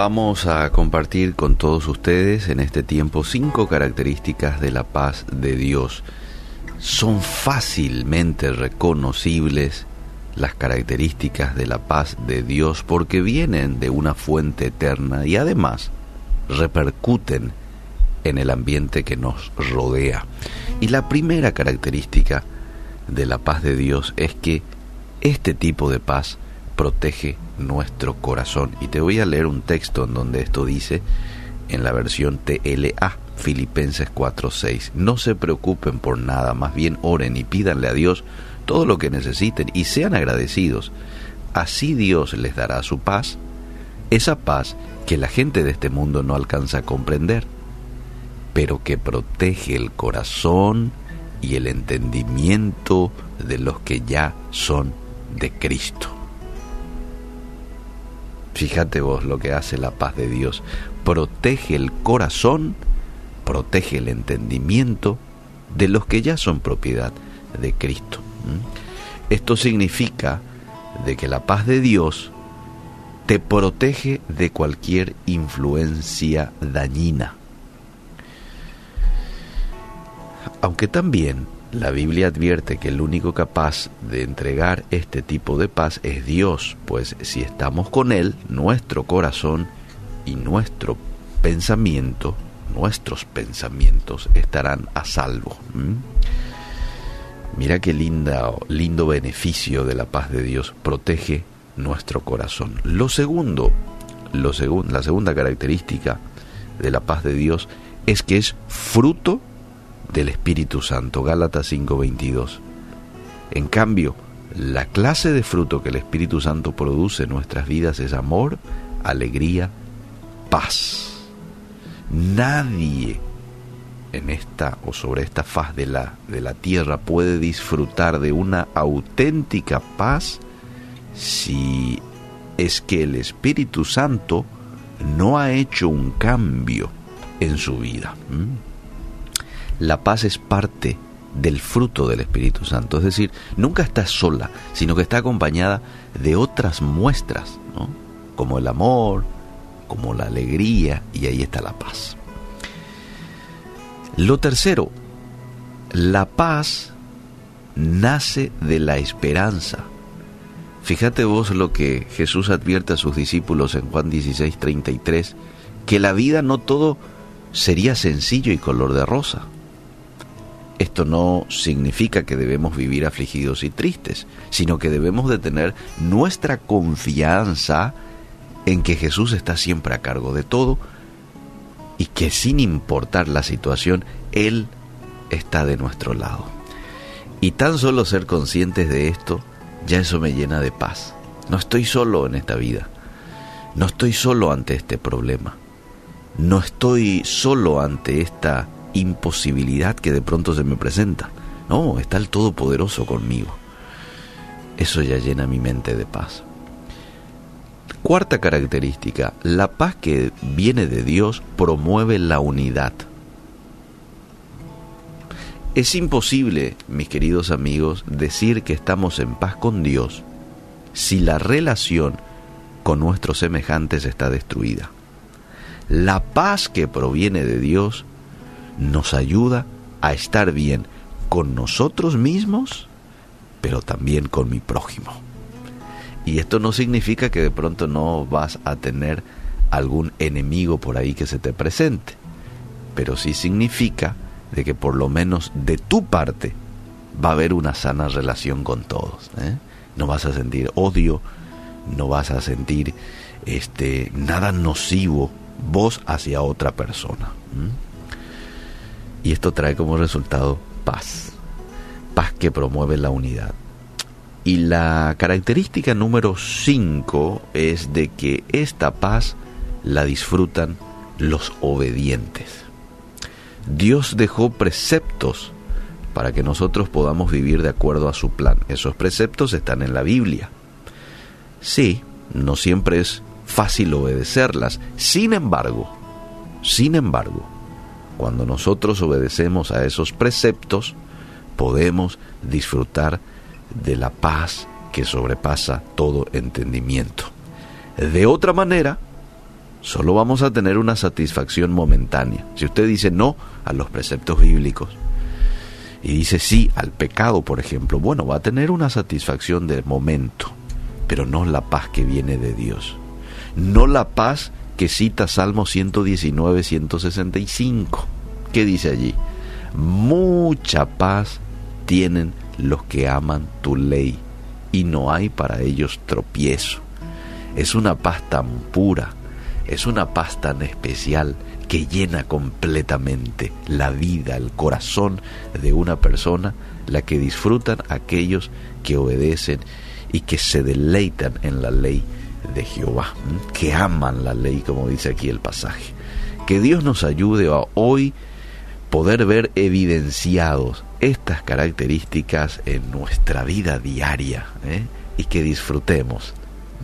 vamos a compartir con todos ustedes en este tiempo cinco características de la paz de Dios. Son fácilmente reconocibles las características de la paz de Dios porque vienen de una fuente eterna y además repercuten en el ambiente que nos rodea. Y la primera característica de la paz de Dios es que este tipo de paz protege nuestro corazón. Y te voy a leer un texto en donde esto dice en la versión TLA, Filipenses 4:6. No se preocupen por nada, más bien oren y pídanle a Dios todo lo que necesiten y sean agradecidos. Así Dios les dará su paz, esa paz que la gente de este mundo no alcanza a comprender, pero que protege el corazón y el entendimiento de los que ya son de Cristo. Fíjate vos lo que hace la paz de Dios. Protege el corazón, protege el entendimiento de los que ya son propiedad de Cristo. Esto significa de que la paz de Dios te protege de cualquier influencia dañina. Aunque también la Biblia advierte que el único capaz de entregar este tipo de paz es Dios, pues si estamos con Él, nuestro corazón y nuestro pensamiento, nuestros pensamientos estarán a salvo. Mira qué linda, lindo beneficio de la paz de Dios, protege nuestro corazón. Lo segundo, lo la segunda característica de la paz de Dios es que es fruto del Espíritu Santo, Gálatas 5:22. En cambio, la clase de fruto que el Espíritu Santo produce en nuestras vidas es amor, alegría, paz. Nadie en esta o sobre esta faz de la, de la tierra puede disfrutar de una auténtica paz si es que el Espíritu Santo no ha hecho un cambio en su vida. La paz es parte del fruto del Espíritu Santo. Es decir, nunca está sola, sino que está acompañada de otras muestras, como el amor, como la alegría, y ahí está la paz. Lo tercero, la paz nace de la esperanza. Fíjate vos lo que Jesús advierte a sus discípulos en Juan 16, 33, que la vida no todo sería sencillo y color de rosa. Esto no significa que debemos vivir afligidos y tristes, sino que debemos de tener nuestra confianza en que Jesús está siempre a cargo de todo y que sin importar la situación, Él está de nuestro lado. Y tan solo ser conscientes de esto, ya eso me llena de paz. No estoy solo en esta vida. No estoy solo ante este problema. No estoy solo ante esta imposibilidad que de pronto se me presenta. No, está el Todopoderoso conmigo. Eso ya llena mi mente de paz. Cuarta característica, la paz que viene de Dios promueve la unidad. Es imposible, mis queridos amigos, decir que estamos en paz con Dios si la relación con nuestros semejantes está destruida. La paz que proviene de Dios nos ayuda a estar bien con nosotros mismos, pero también con mi prójimo. Y esto no significa que de pronto no vas a tener algún enemigo por ahí que se te presente, pero sí significa de que por lo menos de tu parte va a haber una sana relación con todos. ¿eh? No vas a sentir odio, no vas a sentir este nada nocivo vos hacia otra persona. Y esto trae como resultado paz. Paz que promueve la unidad. Y la característica número 5 es de que esta paz la disfrutan los obedientes. Dios dejó preceptos para que nosotros podamos vivir de acuerdo a su plan. Esos preceptos están en la Biblia. Sí, no siempre es fácil obedecerlas. Sin embargo, sin embargo, cuando nosotros obedecemos a esos preceptos, podemos disfrutar de la paz que sobrepasa todo entendimiento. De otra manera, solo vamos a tener una satisfacción momentánea. Si usted dice no a los preceptos bíblicos y dice sí al pecado, por ejemplo, bueno, va a tener una satisfacción de momento, pero no la paz que viene de Dios. No la paz que cita Salmo 119, 165. ¿Qué dice allí? Mucha paz tienen los que aman tu ley y no hay para ellos tropiezo. Es una paz tan pura, es una paz tan especial que llena completamente la vida, el corazón de una persona, la que disfrutan aquellos que obedecen y que se deleitan en la ley de Jehová, que aman la ley, como dice aquí el pasaje. Que Dios nos ayude a hoy poder ver evidenciados estas características en nuestra vida diaria ¿eh? y que disfrutemos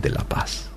de la paz.